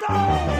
Santo!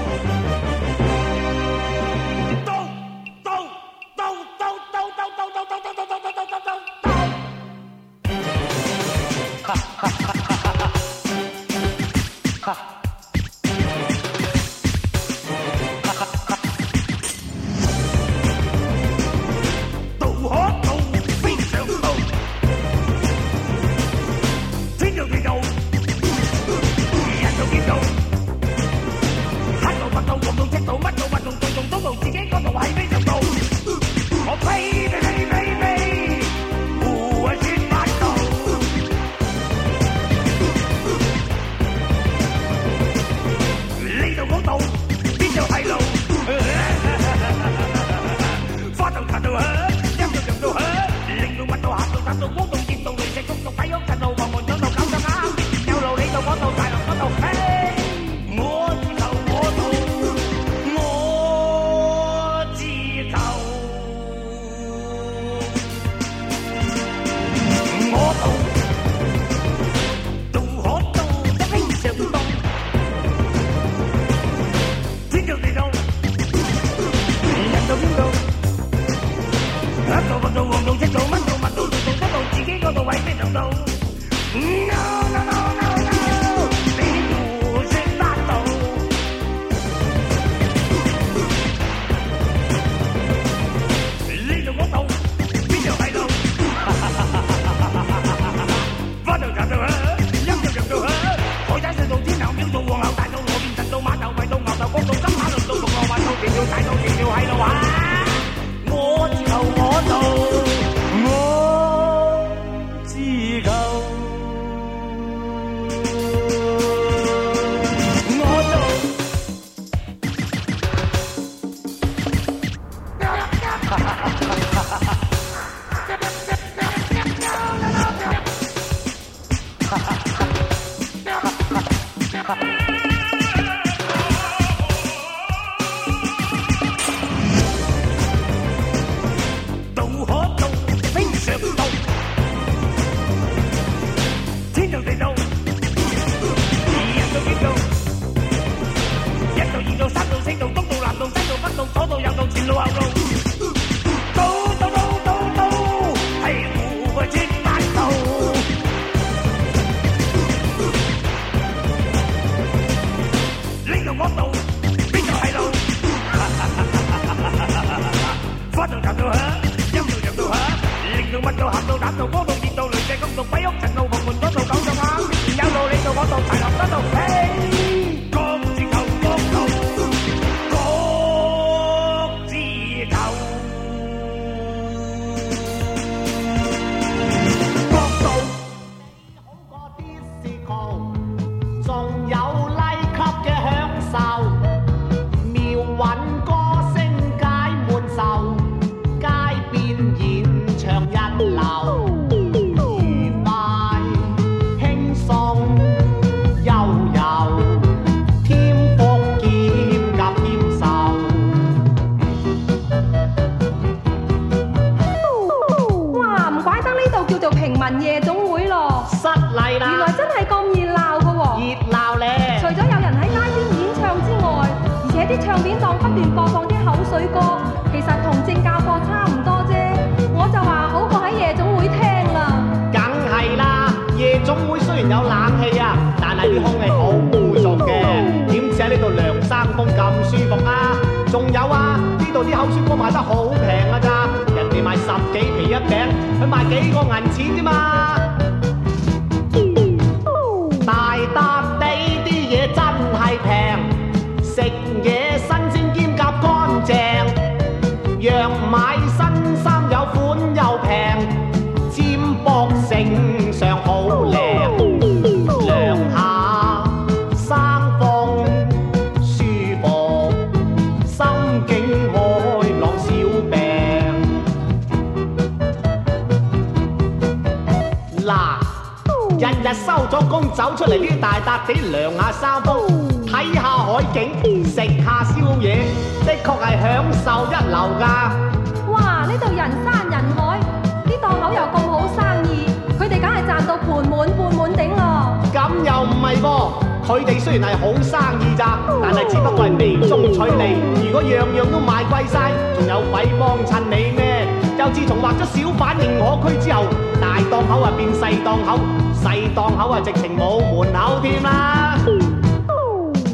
就雪糕卖得好平啊咋，人哋卖十几皮一饼，佢卖几个银钱啫嘛。嚟啲大笪地涼下沙煲睇下海景食下宵夜的确系享受一流噶哇呢度人山人海啲档口又咁好生意佢哋梗系赚到盆满钵满顶咯。咁又唔系噃佢哋虽然系好生意咋但系只不过系年终取利如果样样都卖贵晒仲有鬼幫衬你咩？就自从画咗小贩认可区之后，大档口啊变细档口，细档口啊直情冇门口添啦，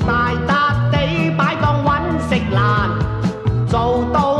大笪地摆档揾食难，做到。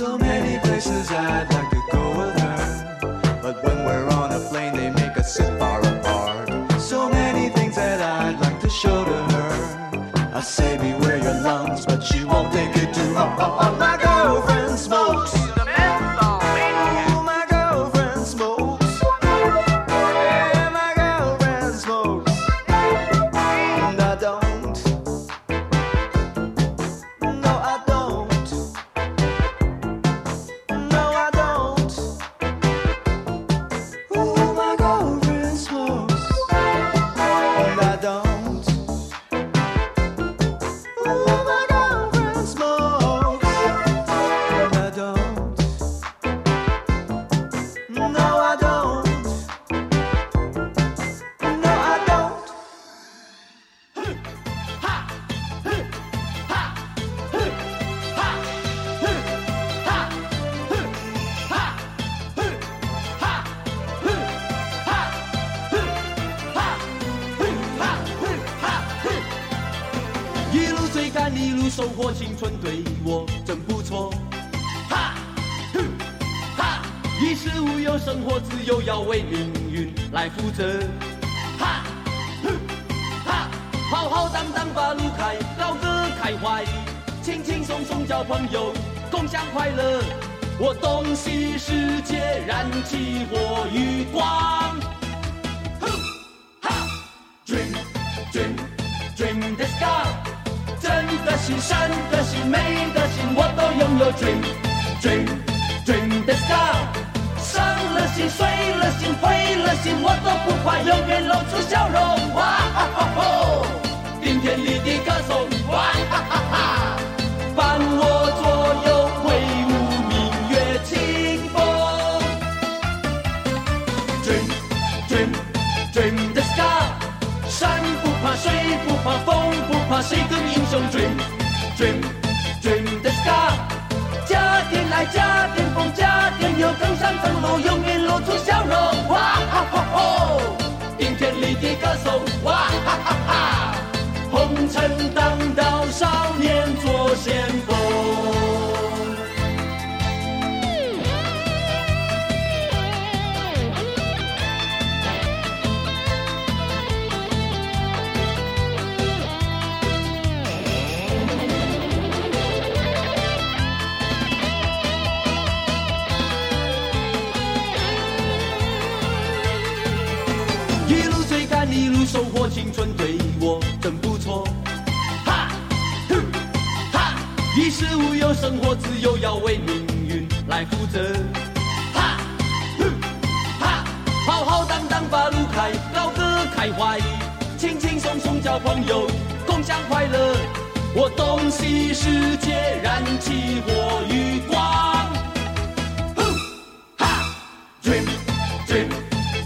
so many places I'd like to go with her. But when we're on a plane, they make us sit far apart. So many things that I'd like to show to her. I say beware your lungs, but she won't take it too. Oh, oh, oh my God.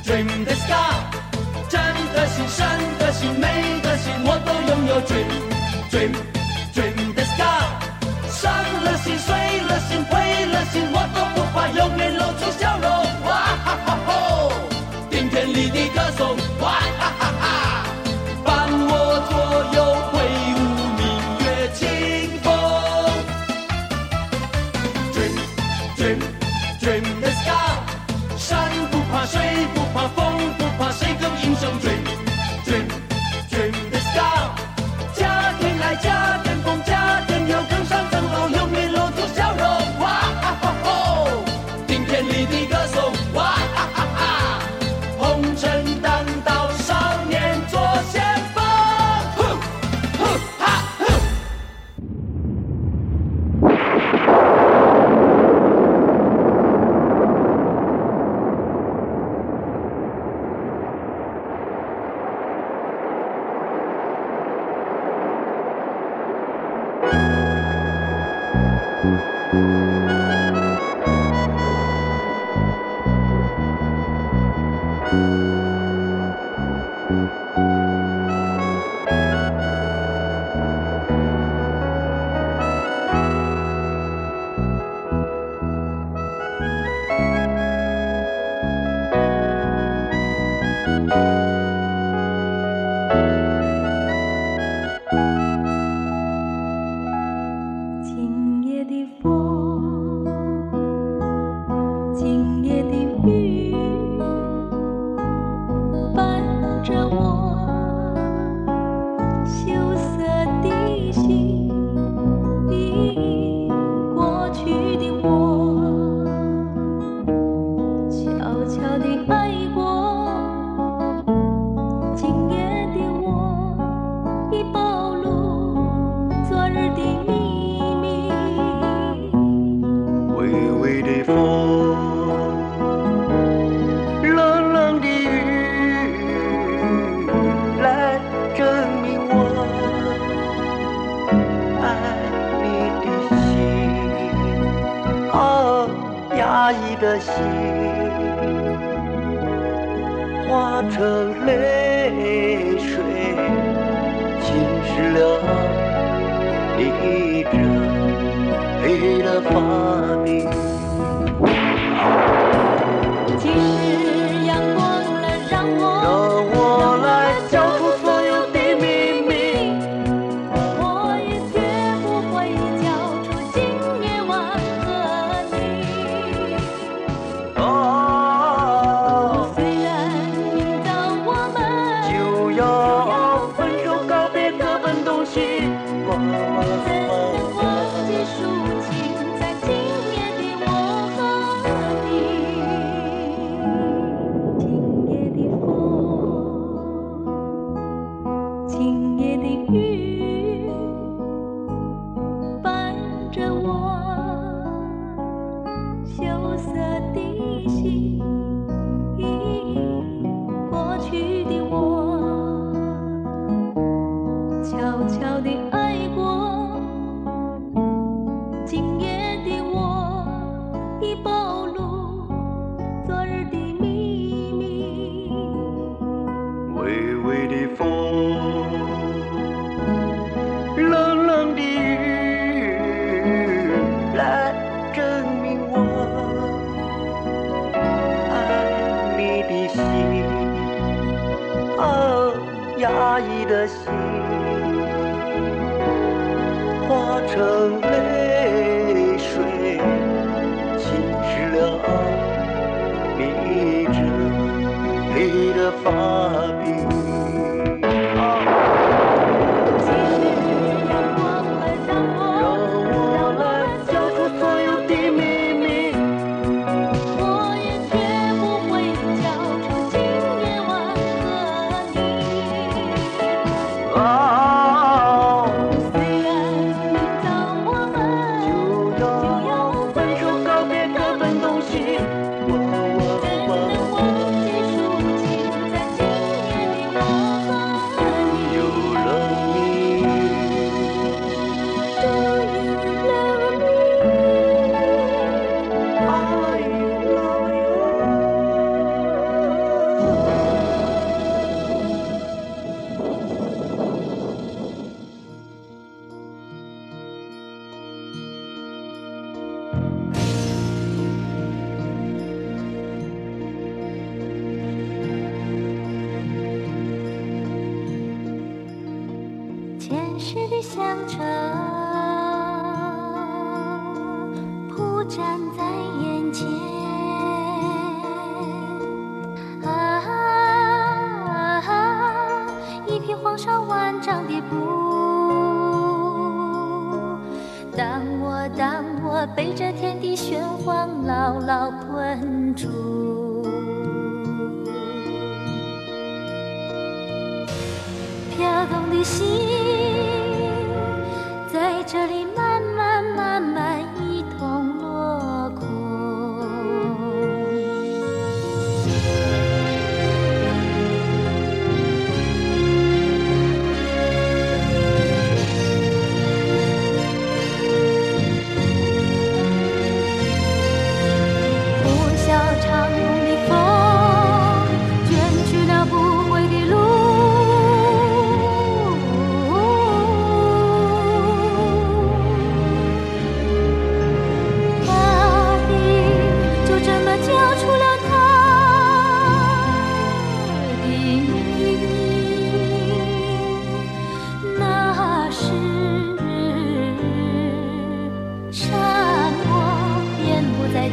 dream the sky 真的心，善的心，美的心，我都拥有，dream。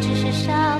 只是沙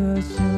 Because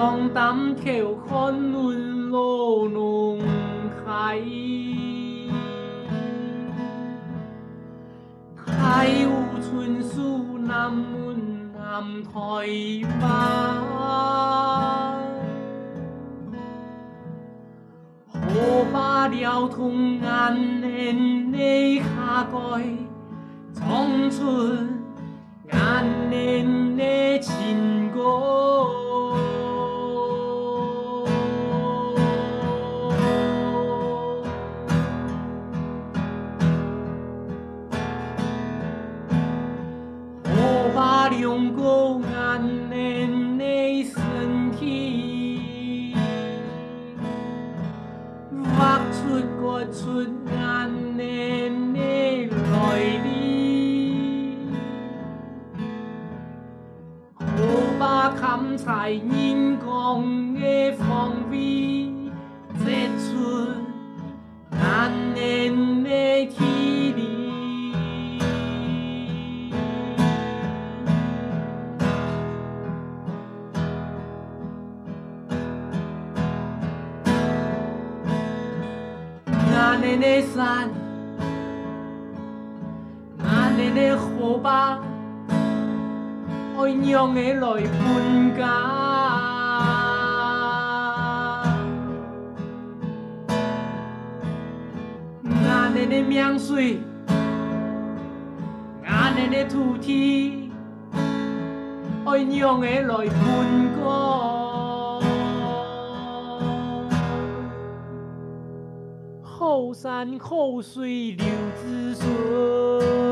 也讲淡桥看论路弄开，开有春树南门南台湾。河把了通眼帘的下盖，冲出眼帘的情歌。出眼的来历，好把开采人工的方位，这出眼的。爱娘儿来分家，俺们的名水，俺们的土地，爱娘儿来分家。后山后水流子孙。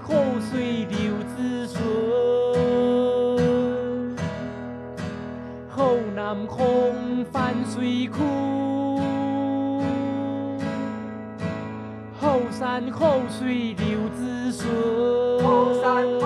后水流子孙后南风泛水库后山后水流子孙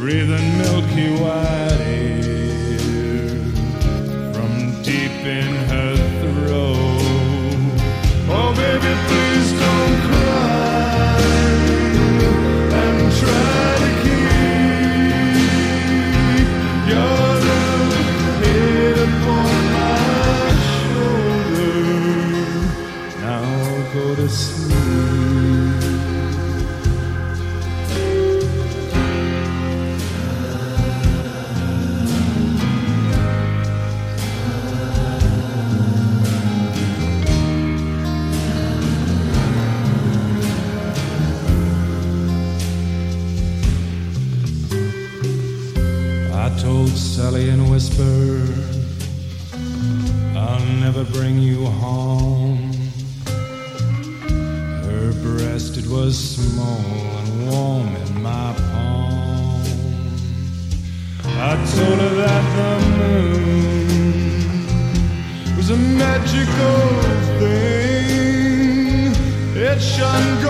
breathing milky white air from deep in bring you home. Her breast, it was small and warm in my palm. I told her that the moon was a magical thing. It shone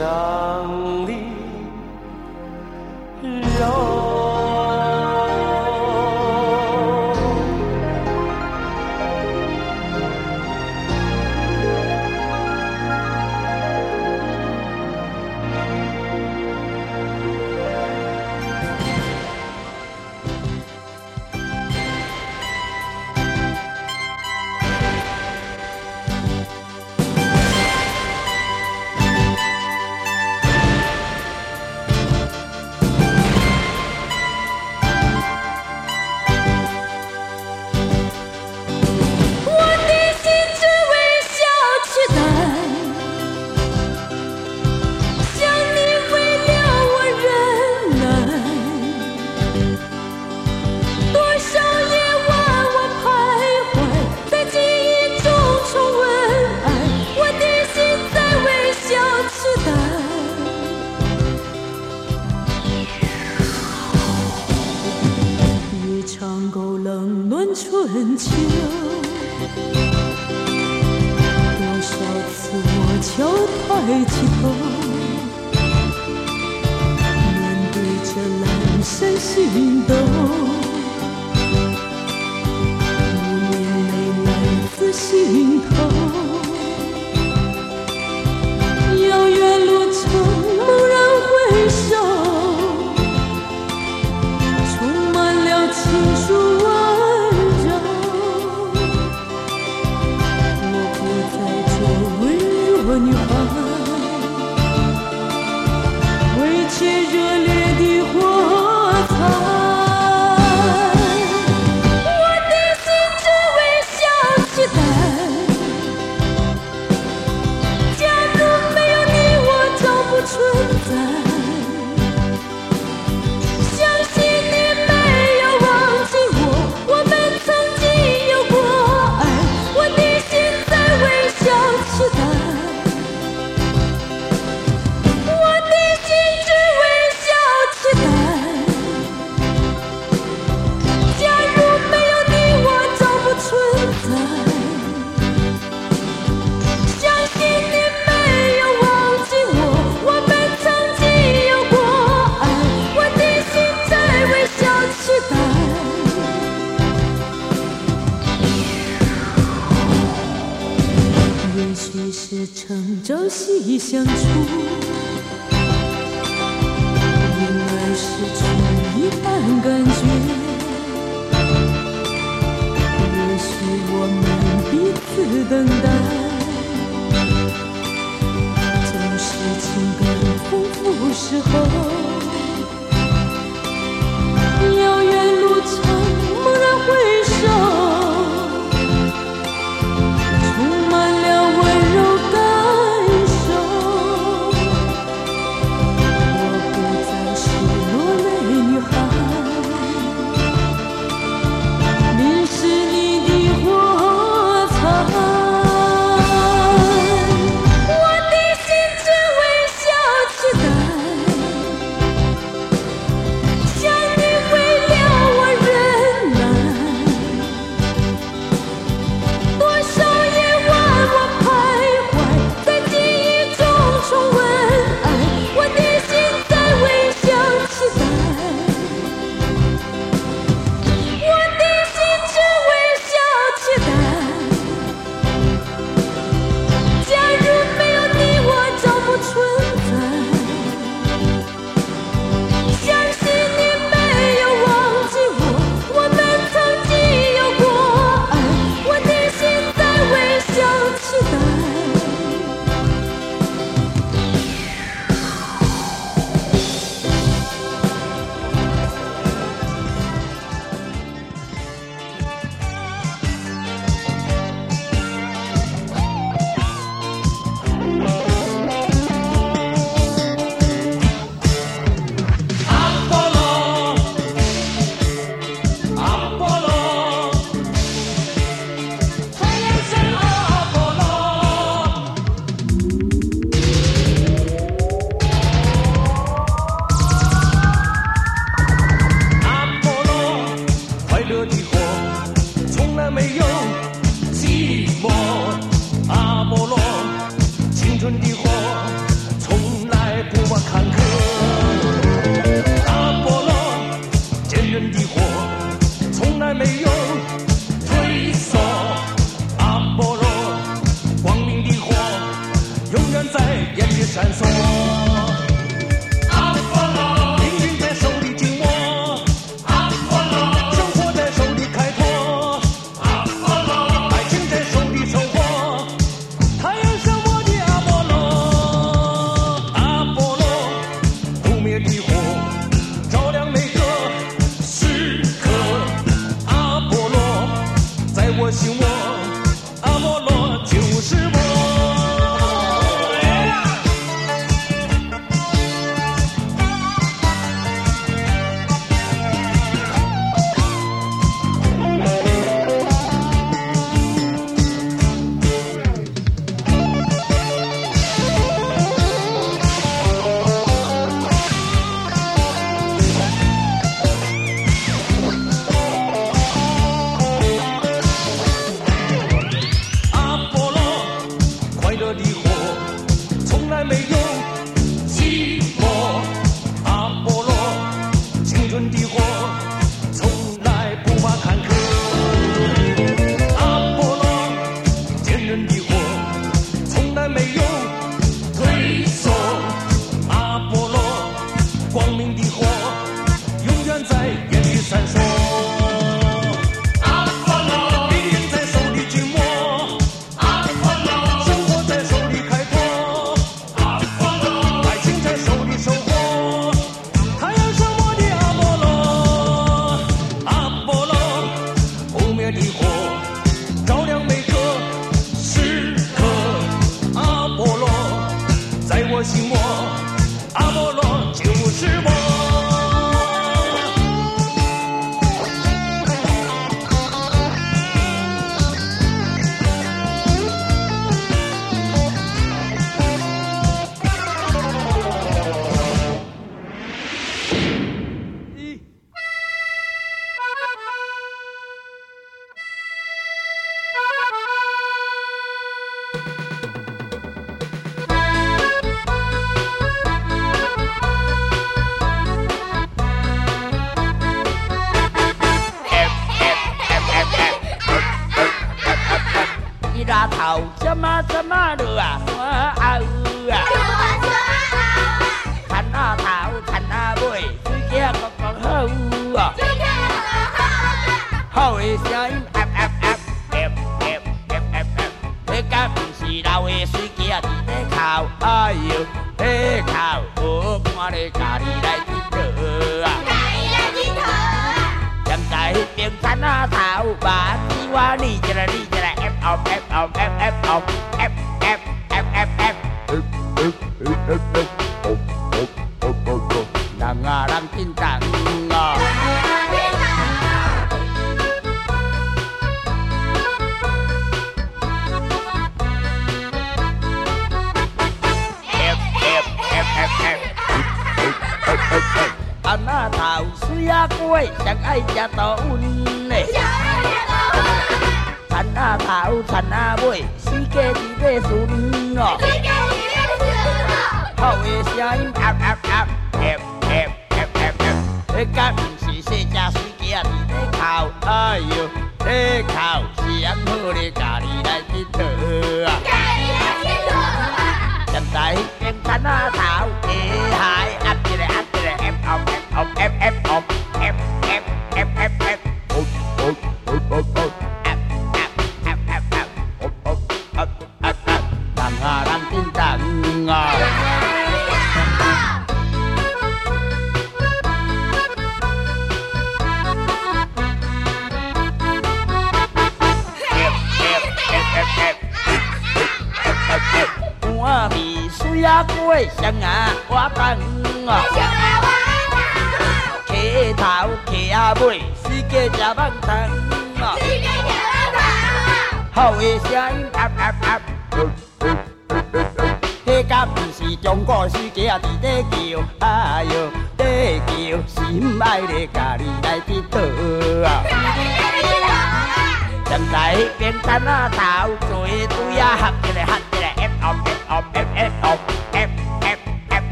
想。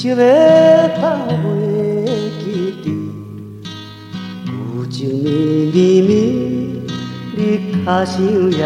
想要放袂记你，有情绵绵绵，日想夜。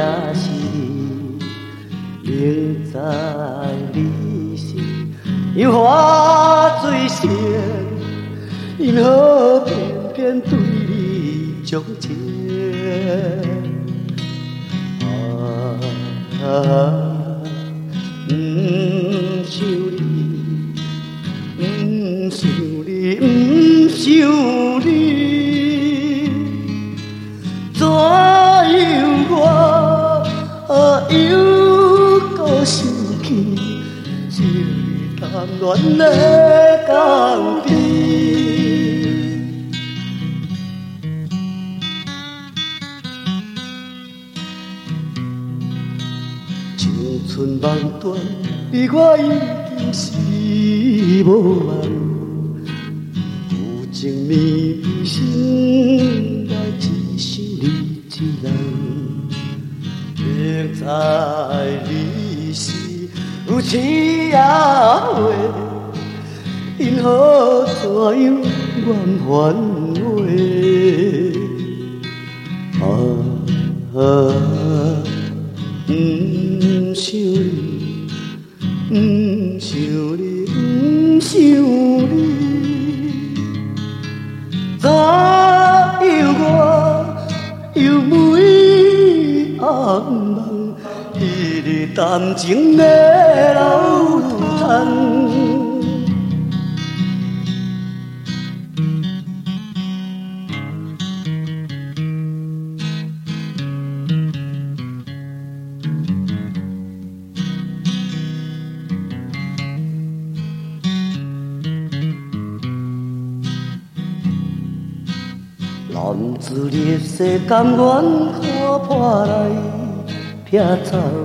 yatar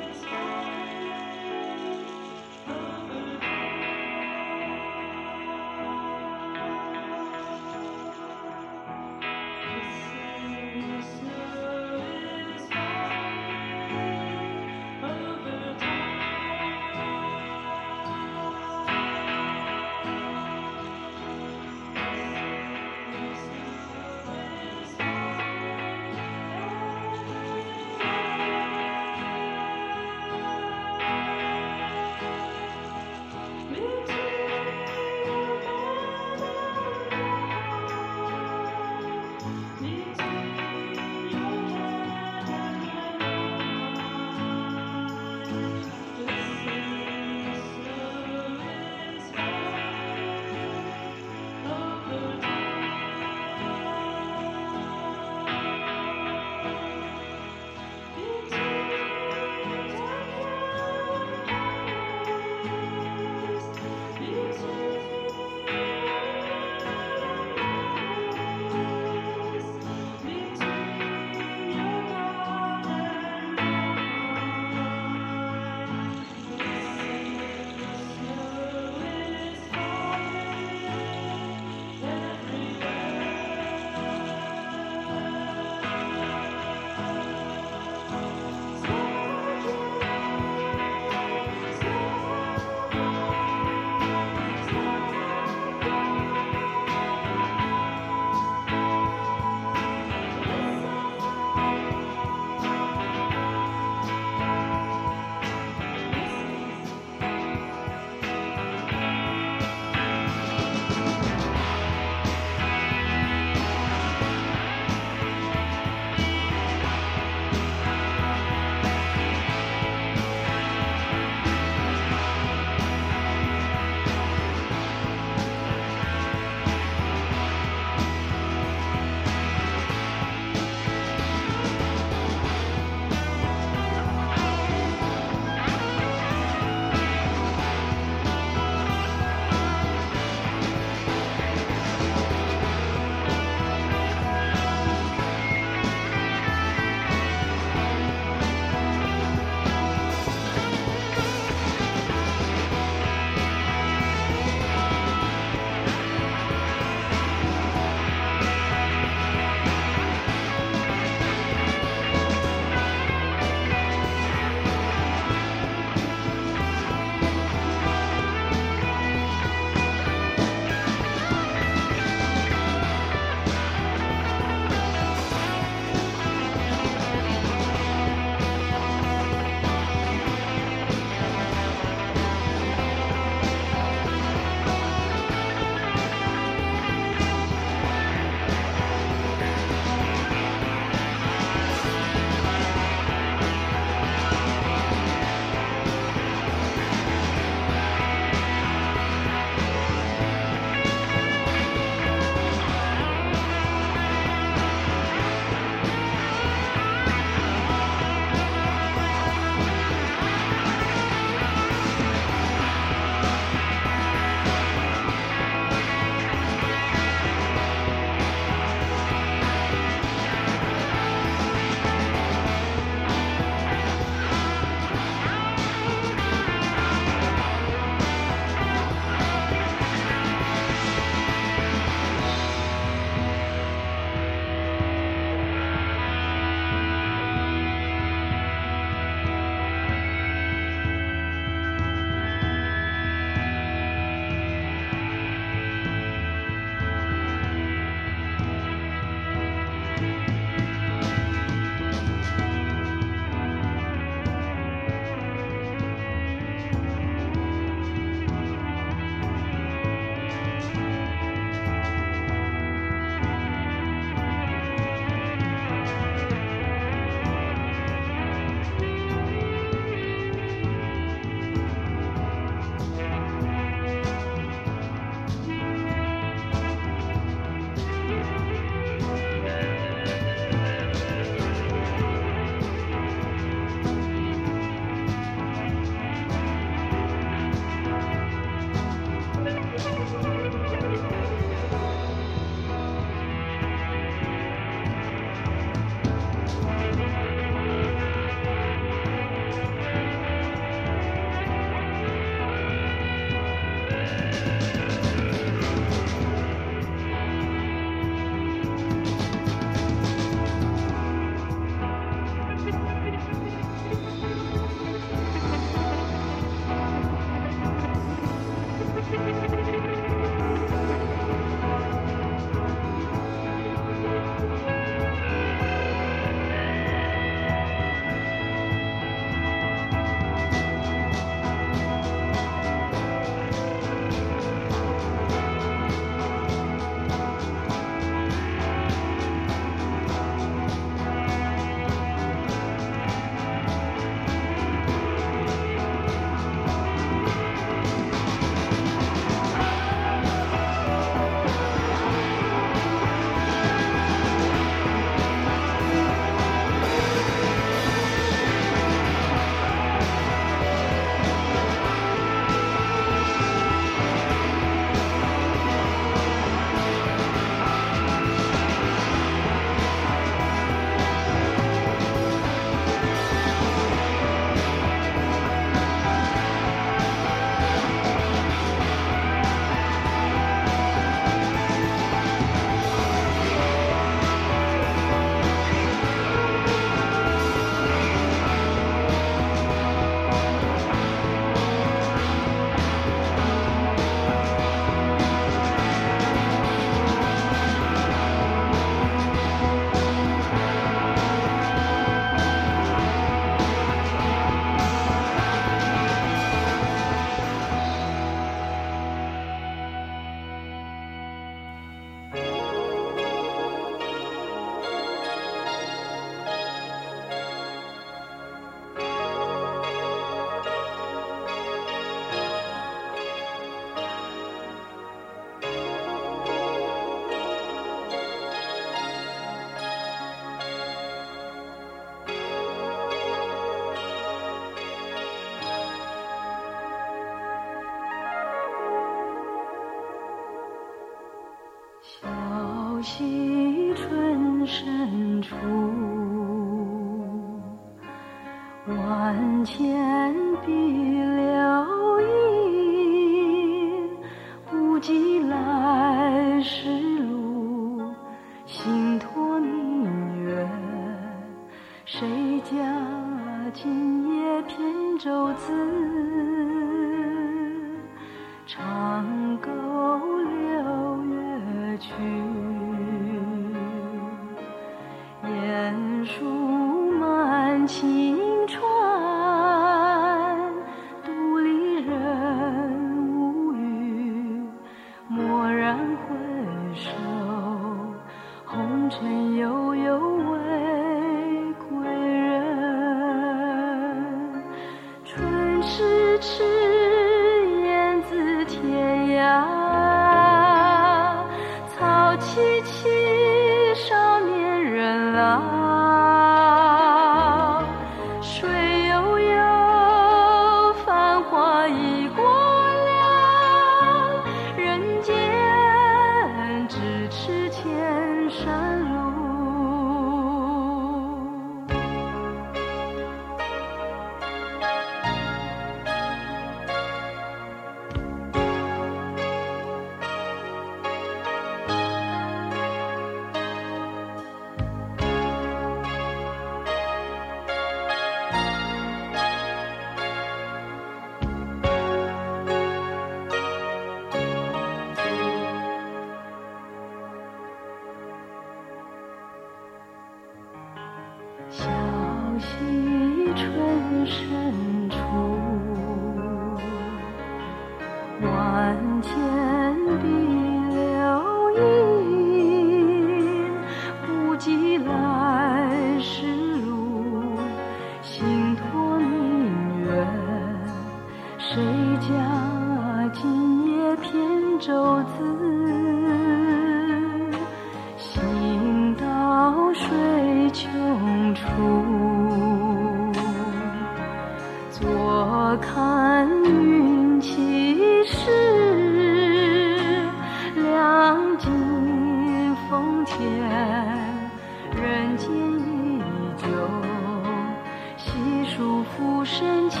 浮生千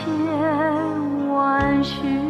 万绪。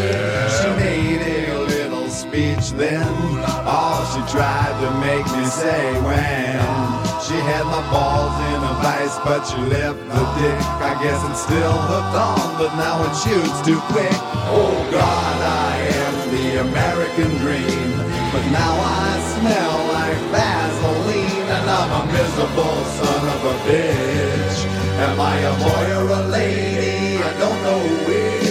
Then. All she tried to make me say when she had my balls in a vice, but she left the dick. I guess it's still hooked on, but now it shoots too quick. Oh God, I am the American dream, but now I smell like Vaseline, and I'm a miserable son of a bitch. Am I a boy or a lady? I don't know which.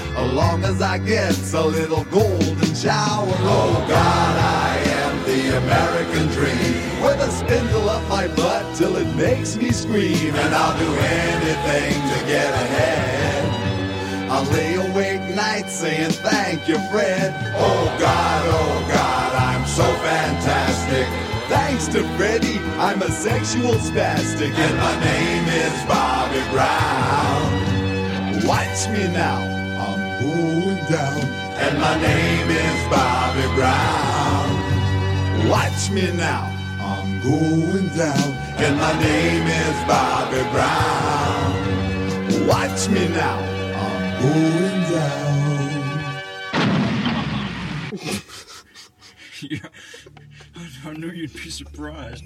as long as I get a little golden shower. Oh God, I am the American dream, with a spindle up my butt till it makes me scream, and I'll do anything to get ahead. I lay awake nights saying thank you, Fred. Oh God, oh God, I'm so fantastic. Thanks to Freddie, I'm a sexual spastic, and my name is Bobby Brown. Watch me now, down, and my name is Bobby Brown. Watch me now, I'm going down, and my name is Bobby Brown. Watch me now, I'm going down. yeah, I, I knew you'd be surprised.